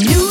New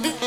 baby.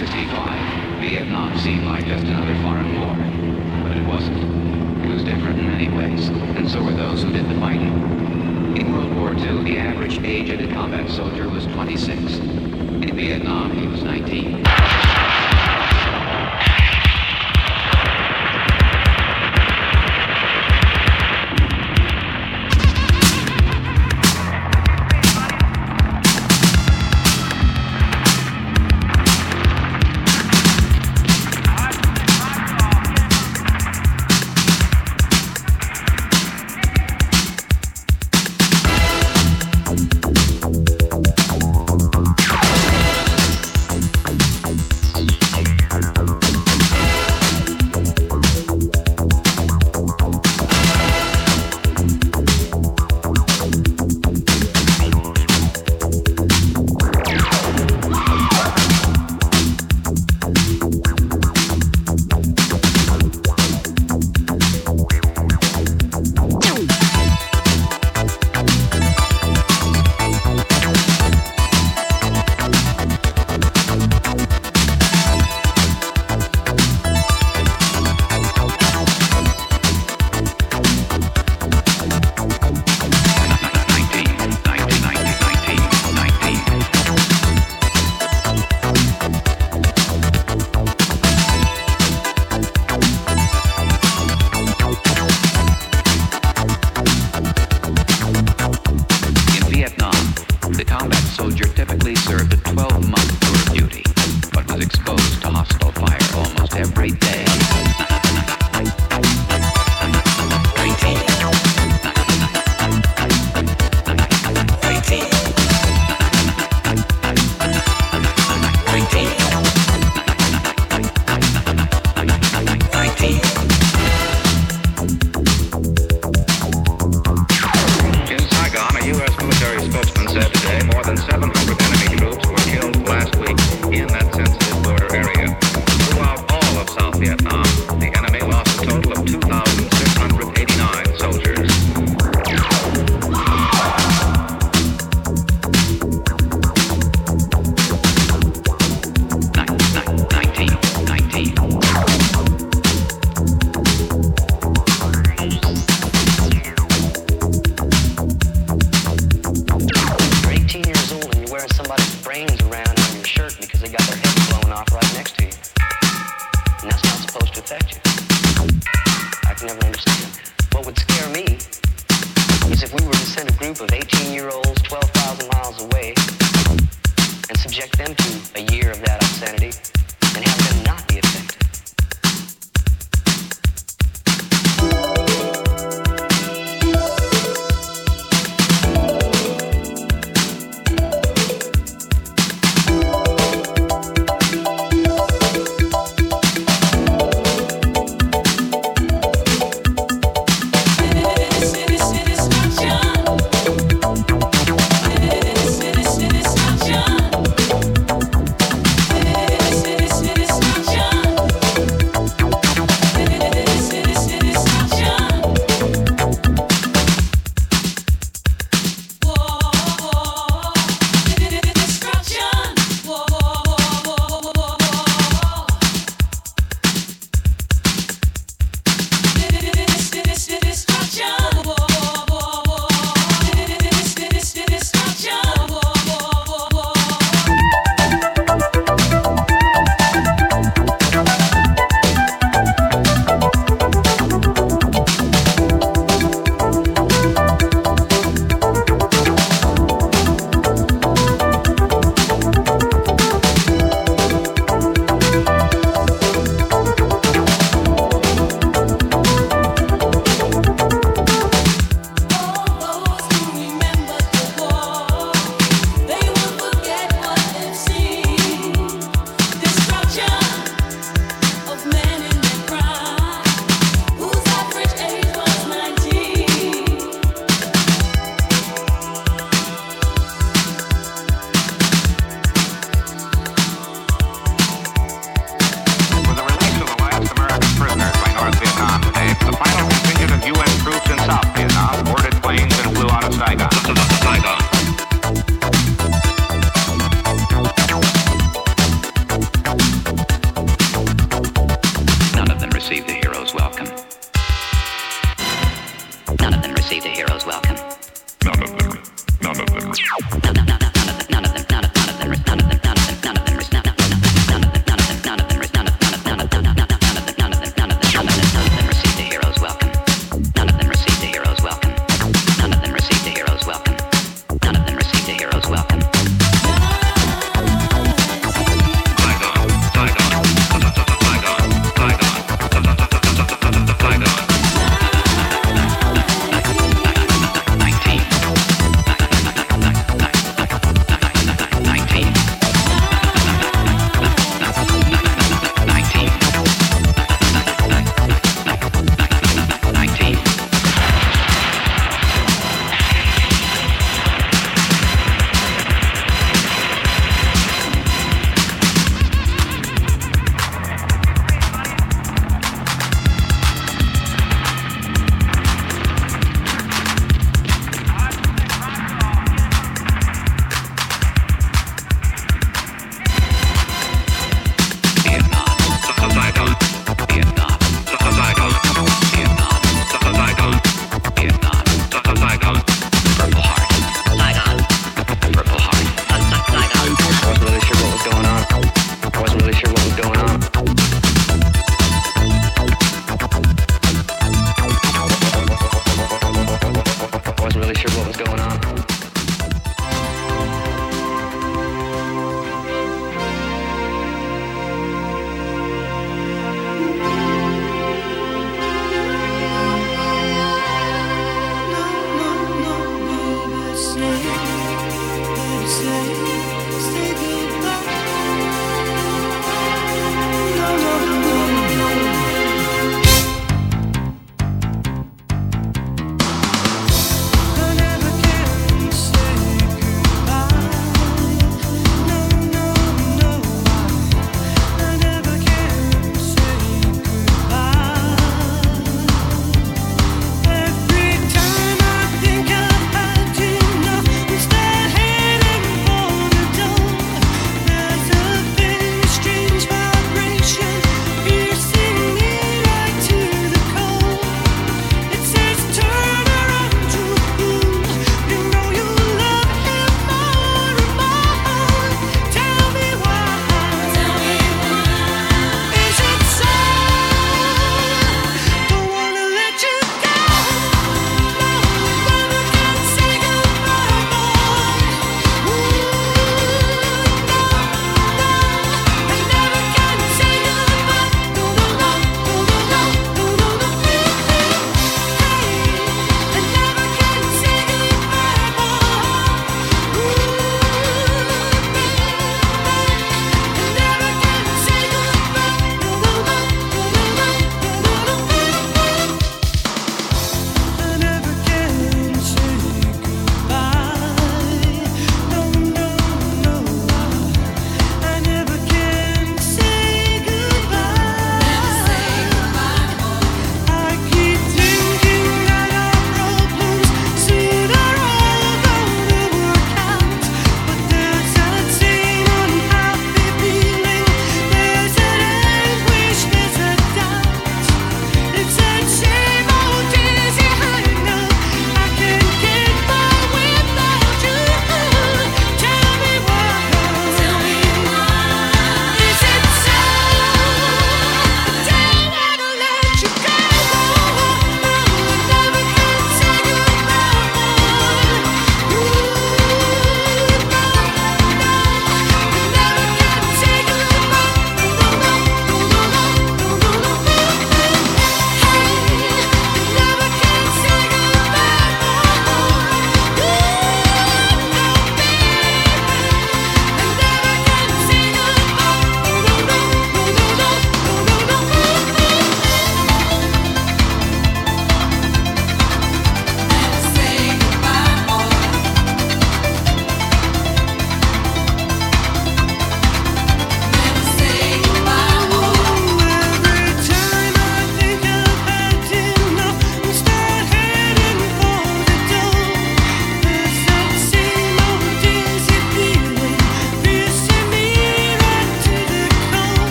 1965, Vietnam seemed like just another foreign war. But it wasn't. It was different in many ways, and so were those who did the fighting. In World War II, the average age of a combat soldier was 26. In Vietnam, he was 19.